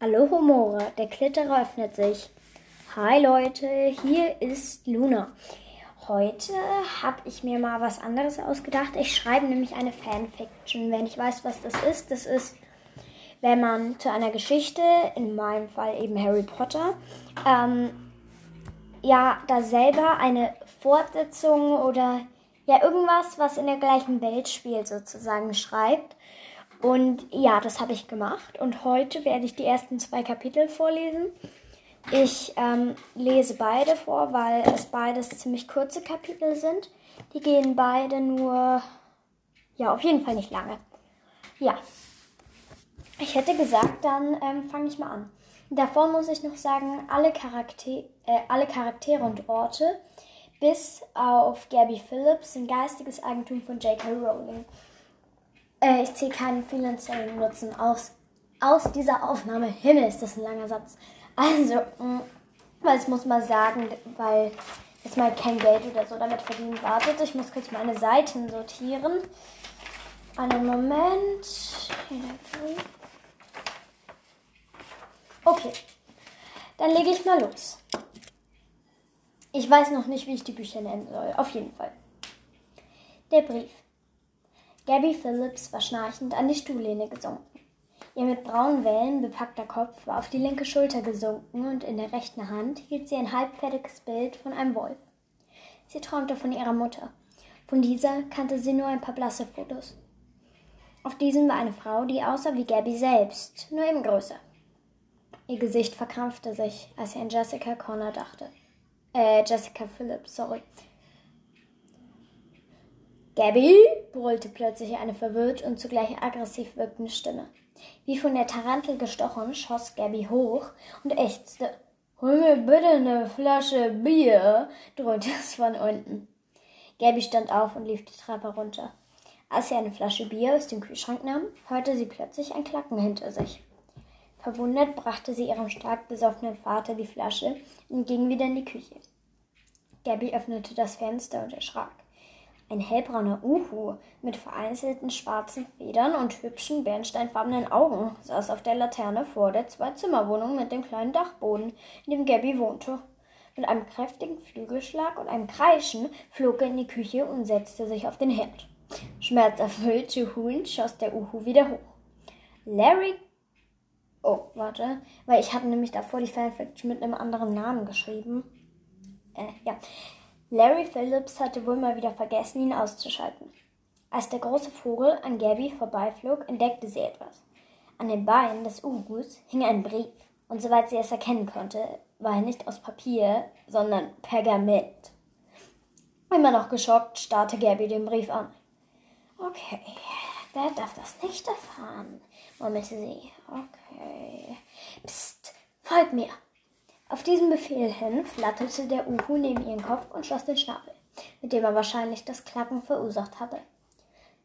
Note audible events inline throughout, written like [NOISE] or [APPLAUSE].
Hallo Humore, der Klitterer öffnet sich. Hi Leute, hier ist Luna. Heute habe ich mir mal was anderes ausgedacht. Ich schreibe nämlich eine Fanfiction. Wenn ich weiß, was das ist, das ist, wenn man zu einer Geschichte, in meinem Fall eben Harry Potter, ähm, ja, da selber eine Fortsetzung oder ja, irgendwas, was in der gleichen Welt spielt, sozusagen schreibt. Und ja, das habe ich gemacht. Und heute werde ich die ersten zwei Kapitel vorlesen. Ich ähm, lese beide vor, weil es beides ziemlich kurze Kapitel sind. Die gehen beide nur, ja, auf jeden Fall nicht lange. Ja, ich hätte gesagt, dann ähm, fange ich mal an. Davor muss ich noch sagen, alle, Charakter äh, alle Charaktere und Orte, bis auf Gabby Phillips, sind geistiges Eigentum von J.K. Rowling. Äh, ich ziehe keinen finanziellen Nutzen aus, aus dieser Aufnahme. Himmel, ist das ein langer Satz. Also, mh, weil ich muss mal sagen, weil jetzt mal kein Geld oder so damit verdienen wartet. Ich muss kurz meine Seiten sortieren. Einen Moment. Okay, dann lege ich mal los. Ich weiß noch nicht, wie ich die Bücher nennen soll. Auf jeden Fall. Der Brief. Gabby Phillips war schnarchend an die Stuhllehne gesunken. Ihr mit braunen Wellen bepackter Kopf war auf die linke Schulter gesunken und in der rechten Hand hielt sie ein halbfertiges Bild von einem Wolf. Sie träumte von ihrer Mutter. Von dieser kannte sie nur ein paar blasse Fotos. Auf diesen war eine Frau, die aussah wie Gabby selbst, nur eben größer. Ihr Gesicht verkrampfte sich, als sie an Jessica Connor dachte. Äh, Jessica Phillips, sorry. Gabby? brüllte plötzlich eine verwirrt und zugleich aggressiv wirkende Stimme. Wie von der Tarantel gestochen, schoss Gabby hoch und ächzte. Hol mir bitte eine Flasche Bier, dröhnte es von unten. Gabby stand auf und lief die Treppe runter. Als sie eine Flasche Bier aus dem Kühlschrank nahm, hörte sie plötzlich ein Klacken hinter sich. Verwundert brachte sie ihrem stark besoffenen Vater die Flasche und ging wieder in die Küche. Gabby öffnete das Fenster und erschrak. Ein hellbrauner Uhu mit vereinzelten schwarzen Federn und hübschen bernsteinfarbenen Augen saß auf der Laterne vor der Zwei-Zimmer-Wohnung mit dem kleinen Dachboden, in dem Gabby wohnte. Mit einem kräftigen Flügelschlag und einem Kreischen flog er in die Küche und setzte sich auf den Herd. Schmerzerfüllt juhuend schoss der Uhu wieder hoch. Larry Oh, warte. Weil ich habe nämlich davor die Fanfiction mit einem anderen Namen geschrieben. Äh, ja. Larry Phillips hatte wohl mal wieder vergessen, ihn auszuschalten. Als der große Vogel an Gabby vorbeiflog, entdeckte sie etwas. An den Beinen des Ugus hing ein Brief, und soweit sie es erkennen konnte, war er nicht aus Papier, sondern Pergament. Immer noch geschockt starrte Gabby den Brief an. Okay, wer darf das nicht erfahren? murmelte sie. Okay. Psst, folg mir. Auf diesen Befehl hin flatterte der Uhu neben ihren Kopf und schloss den Schnabel, mit dem er wahrscheinlich das Klacken verursacht hatte.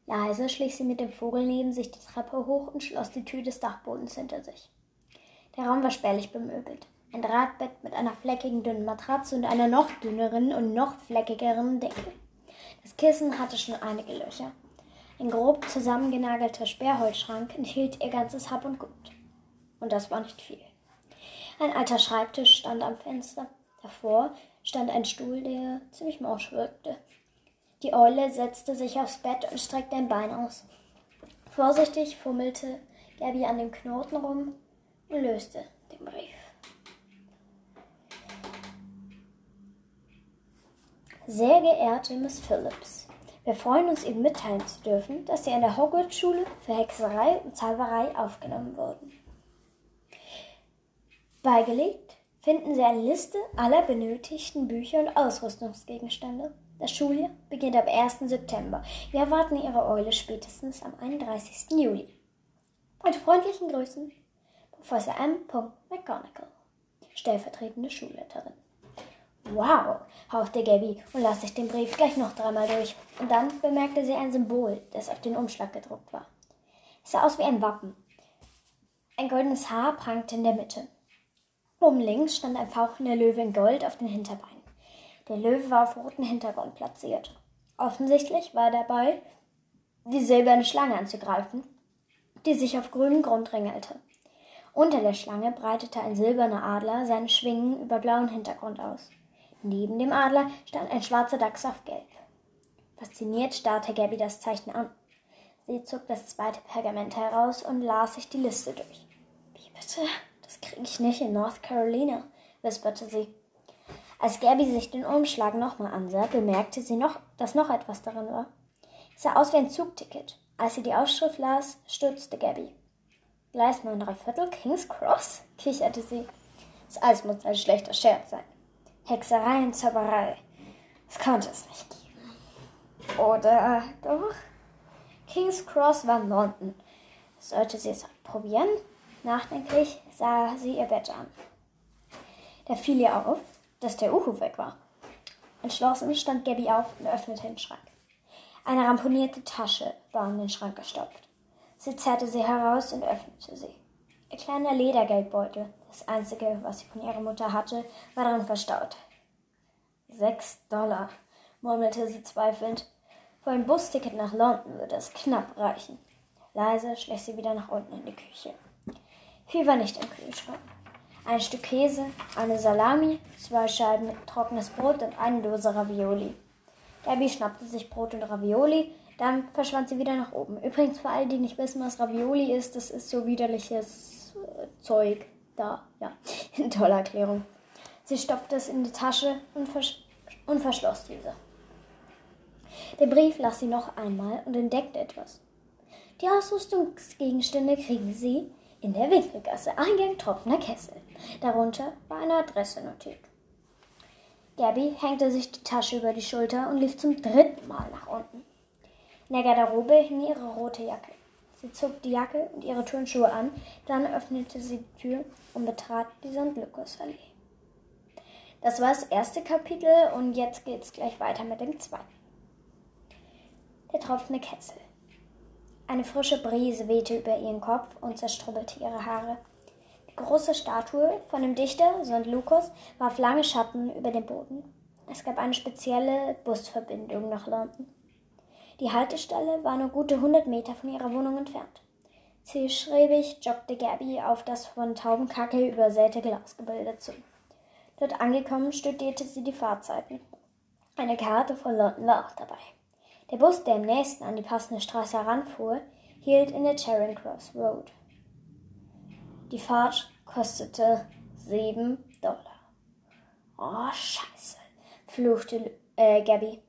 Leise schlich sie mit dem Vogel neben sich die Treppe hoch und schloss die Tür des Dachbodens hinter sich. Der Raum war spärlich bemöbelt. Ein Drahtbett mit einer fleckigen dünnen Matratze und einer noch dünneren und noch fleckigeren Decke. Das Kissen hatte schon einige Löcher. Ein grob zusammengenagelter Sperrholzschrank enthielt ihr ganzes Hab und Gut. Und das war nicht viel. Ein alter Schreibtisch stand am Fenster. Davor stand ein Stuhl, der ziemlich morsch wirkte. Die Eule setzte sich aufs Bett und streckte ein Bein aus. Vorsichtig fummelte Gabby an dem Knoten rum und löste den Brief. Sehr geehrte Miss Phillips, wir freuen uns, Ihnen mitteilen zu dürfen, dass Sie an der Hogwarts-Schule für Hexerei und Zauberei aufgenommen wurden. Beigelegt finden Sie eine Liste aller benötigten Bücher und Ausrüstungsgegenstände. Das Schuljahr beginnt am 1. September. Wir erwarten Ihre Eule spätestens am 31. Juli. Mit freundlichen Grüßen, Professor M. McGonagall, stellvertretende Schulleiterin. Wow, hauchte Gabby und las sich den Brief gleich noch dreimal durch. Und dann bemerkte sie ein Symbol, das auf den Umschlag gedruckt war. Es sah aus wie ein Wappen. Ein goldenes Haar prangte in der Mitte. Oben links stand ein fauchender Löwe in Gold auf den Hinterbeinen. Der Löwe war auf roten Hintergrund platziert. Offensichtlich war er dabei, die silberne Schlange anzugreifen, die sich auf grünem Grund ringelte. Unter der Schlange breitete ein silberner Adler seine Schwingen über blauen Hintergrund aus. Neben dem Adler stand ein schwarzer Dachs auf Gelb. Fasziniert starrte Gabby das Zeichen an. Sie zog das zweite Pergament heraus und las sich die Liste durch. Wie bitte? Das kriege ich nicht in North Carolina, wisperte sie. Als Gabby sich den Umschlag nochmal ansah, bemerkte sie noch, dass noch etwas darin war. Es sah aus wie ein Zugticket. Als sie die Ausschrift las, stürzte Gabby. Gleis 9 Viertel, King's Cross? kicherte sie. Das alles muss ein schlechter Scherz sein. Hexerei und Zauberei. Das konnte es nicht geben. Oder doch? King's Cross war London. Sollte sie es probieren? Nachdenklich sah sie ihr Bett an. Da fiel ihr auf, dass der Uhu weg war. Entschlossen stand Gabby auf und öffnete den Schrank. Eine ramponierte Tasche war in den Schrank gestopft. Sie zerrte sie heraus und öffnete sie. Ihr kleiner Ledergeldbeutel, das einzige, was sie von ihrer Mutter hatte, war darin verstaut. Sechs Dollar, murmelte sie zweifelnd. Für ein Busticket nach London würde es knapp reichen. Leise schlich sie wieder nach unten in die Küche. Viel war nicht im Kühlschrank. Ein Stück Käse, eine Salami, zwei Scheiben trockenes Brot und eine Dose Ravioli. Gabby schnappte sich Brot und Ravioli, dann verschwand sie wieder nach oben. Übrigens, für alle, die nicht wissen, was Ravioli ist, das ist so widerliches äh, Zeug. Da, ja, [LAUGHS] tolle Erklärung. Sie stopfte es in die Tasche und, vers und verschloss diese. Den Brief las sie noch einmal und entdeckte etwas. Die Ausrüstungsgegenstände kriegen sie in der Winkelgasse, Eingang tropfender Kessel. Darunter war eine Adresse notiert. Gabby hängte sich die Tasche über die Schulter und lief zum dritten Mal nach unten. In der Garderobe hing ihre rote Jacke. Sie zog die Jacke und ihre Turnschuhe an, dann öffnete sie die Tür und betrat die St. Lukas-Allee. Das war das erste Kapitel und jetzt geht's gleich weiter mit dem zweiten. Der tropfende Kessel. Eine frische Brise wehte über ihren Kopf und zerstrubbelte ihre Haare große Statue von dem Dichter St. Lukas warf lange Schatten über den Boden. Es gab eine spezielle Busverbindung nach London. Die Haltestelle war nur gute 100 Meter von ihrer Wohnung entfernt. Zielschrebig joggte Gabby auf das von Taubenkacke übersäte Glasgebilde zu. Dort angekommen studierte sie die Fahrzeiten. Eine Karte von London war auch dabei. Der Bus, der am nächsten an die passende Straße heranfuhr, hielt in der Charing Cross Road. Die Fahrt kostete sieben Dollar. Oh, scheiße, fluchte äh, Gabby.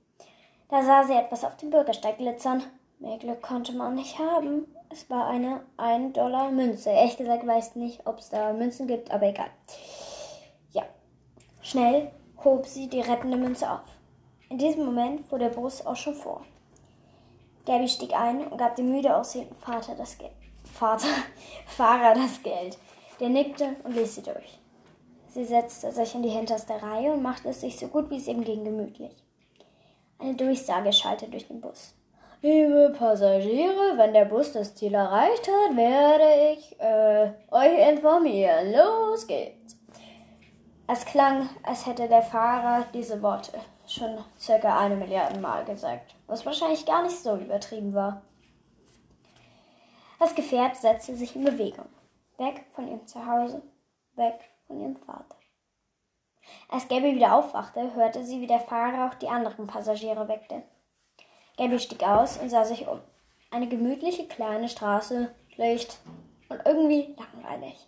Da sah sie etwas auf dem Bürgersteig glitzern. Mehr Glück konnte man nicht haben. Es war eine 1 Dollar Münze. Ehrlich gesagt weiß nicht, ob es da Münzen gibt, aber egal. Ja. Schnell hob sie die rettende Münze auf. In diesem Moment fuhr der Bus auch schon vor. Gabby stieg ein und gab dem müde aussehenden Vater das Geld. Vater, [LAUGHS] Fahrer das Geld. Der nickte und ließ sie durch. Sie setzte sich in die hinterste Reihe und machte es sich so gut wie es ihm ging gemütlich. Eine Durchsage schallte durch den Bus. Liebe Passagiere, wenn der Bus das Ziel erreicht hat, werde ich äh, euch informieren. Los geht's. Es klang, als hätte der Fahrer diese Worte schon circa eine Milliarde Mal gesagt, was wahrscheinlich gar nicht so übertrieben war. Das Gefährt setzte sich in Bewegung. Weg von ihrem Zuhause, weg von ihrem Vater. Als Gabby wieder aufwachte, hörte sie, wie der Fahrer auch die anderen Passagiere weckte. Gabby stieg aus und sah sich um. Eine gemütliche kleine Straße, Licht und irgendwie langweilig.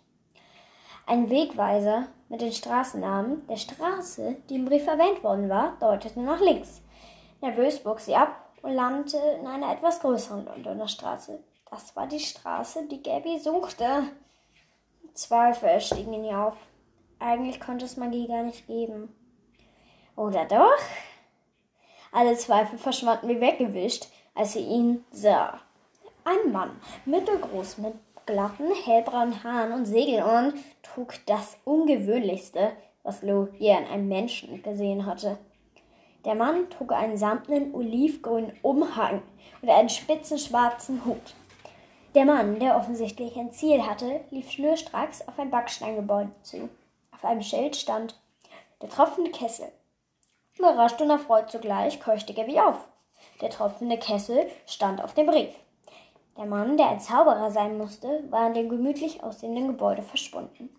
Ein Wegweiser mit den Straßennamen der Straße, die im Brief erwähnt worden war, deutete nach links. Nervös bog sie ab und landete in einer etwas größeren Londoner Straße. Das war die Straße, die Gabby suchte. Zweifel stiegen in ihr auf. Eigentlich konnte es Magie gar nicht geben. Oder doch? Alle Zweifel verschwanden wie weggewischt, als sie ihn sah. Ein Mann, mittelgroß, mit glatten, hellbraunen Haaren und Segelohren, trug das Ungewöhnlichste, was Lou je an einem Menschen gesehen hatte. Der Mann trug einen samtenen olivgrünen Umhang und einen spitzen schwarzen Hut. Der Mann, der offensichtlich ein Ziel hatte, lief schnurstracks auf ein Backsteingebäude zu. Auf einem Schild stand der tropfende Kessel. Überrascht und erfreut zugleich keuchte Gabby auf. Der tropfende Kessel stand auf dem Brief. Der Mann, der ein Zauberer sein musste, war in dem gemütlich aussehenden Gebäude verschwunden.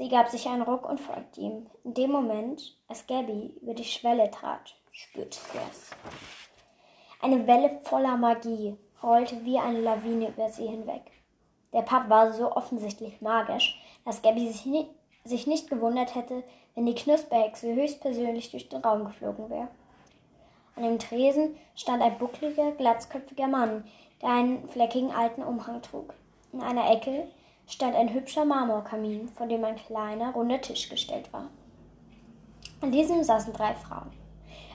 Sie gab sich einen Ruck und folgte ihm. In dem Moment, als Gabby über die Schwelle trat, spürte sie es. Eine Welle voller Magie rollte wie eine Lawine über sie hinweg. Der Pub war so offensichtlich magisch, dass Gabby sich, nie, sich nicht gewundert hätte, wenn die Knusperhexe höchstpersönlich durch den Raum geflogen wäre. An dem Tresen stand ein buckliger, glatzköpfiger Mann, der einen fleckigen alten Umhang trug. In einer Ecke stand ein hübscher Marmorkamin, vor dem ein kleiner, runder Tisch gestellt war. An diesem saßen drei Frauen.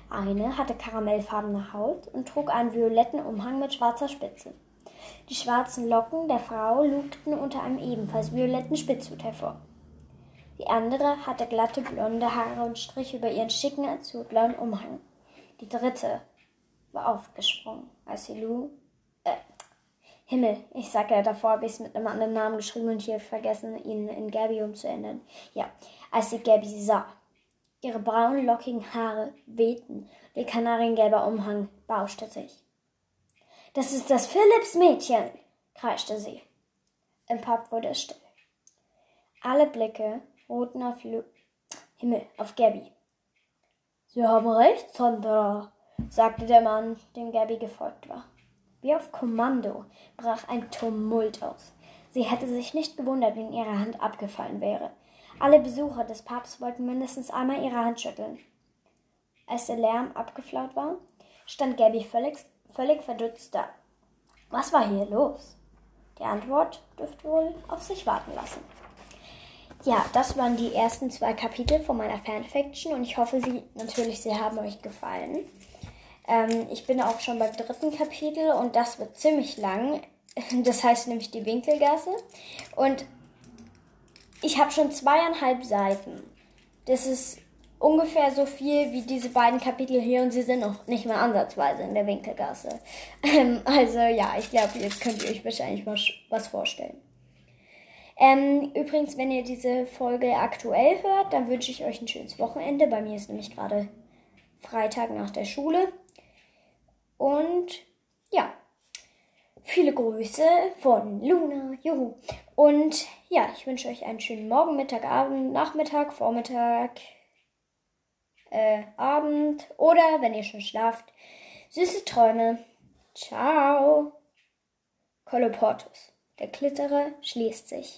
Eine hatte karamellfarbene Haut und trug einen violetten Umhang mit schwarzer Spitze. Die schwarzen Locken der Frau lugten unter einem ebenfalls violetten Spitzhut hervor. Die andere hatte glatte blonde Haare und strich über ihren schicken azurblauen Umhang. Die dritte war aufgesprungen, als sie Lou. Himmel, ich sag ja, davor habe ich es mit einem anderen Namen geschrieben und hier vergessen, ihn in Gabby umzuändern. Ja, als sie Gabby sah. Ihre braunen, lockigen Haare wehten, ihr kanariengelber Umhang bauschte sich. Das ist das Philips-Mädchen, kreischte sie. Im Pub wurde es still. Alle Blicke ruhten auf Lu Himmel, auf Gabby. Sie haben recht, Sandra, sagte der Mann, dem Gabby gefolgt war. Wie auf Kommando brach ein Tumult aus. Sie hätte sich nicht gewundert, wenn ihre Hand abgefallen wäre. Alle Besucher des Pubs wollten mindestens einmal ihre Hand schütteln. Als der Lärm abgeflaut war, stand Gabby völlig, völlig verdutzt da. Was war hier los? Die Antwort dürfte wohl auf sich warten lassen. Ja, das waren die ersten zwei Kapitel von meiner Fanfiction und ich hoffe, sie natürlich, sie haben euch gefallen. Ähm, ich bin auch schon beim dritten Kapitel und das wird ziemlich lang. [LAUGHS] Das heißt nämlich die Winkelgasse. Und ich habe schon zweieinhalb Seiten. Das ist ungefähr so viel wie diese beiden Kapitel hier und sie sind noch nicht mal ansatzweise in der Winkelgasse. [LAUGHS] Ähm, also ja, ich glaube, jetzt könnt ihr euch wahrscheinlich mal was vorstellen. Ähm, übrigens, wenn ihr diese Folge aktuell hört, dann wünsche ich euch ein schönes Wochenende. Bei mir ist nämlich gerade Freitag nach der Schule. Und ja, viele Grüße von Luna. Juhu. Und ja, ich wünsche euch einen schönen Morgen, Mittag, Abend, Nachmittag, Vormittag, äh, Abend oder wenn ihr schon schlaft, süße Träume. Ciao. Koloportus. Der Klitterer schließt sich.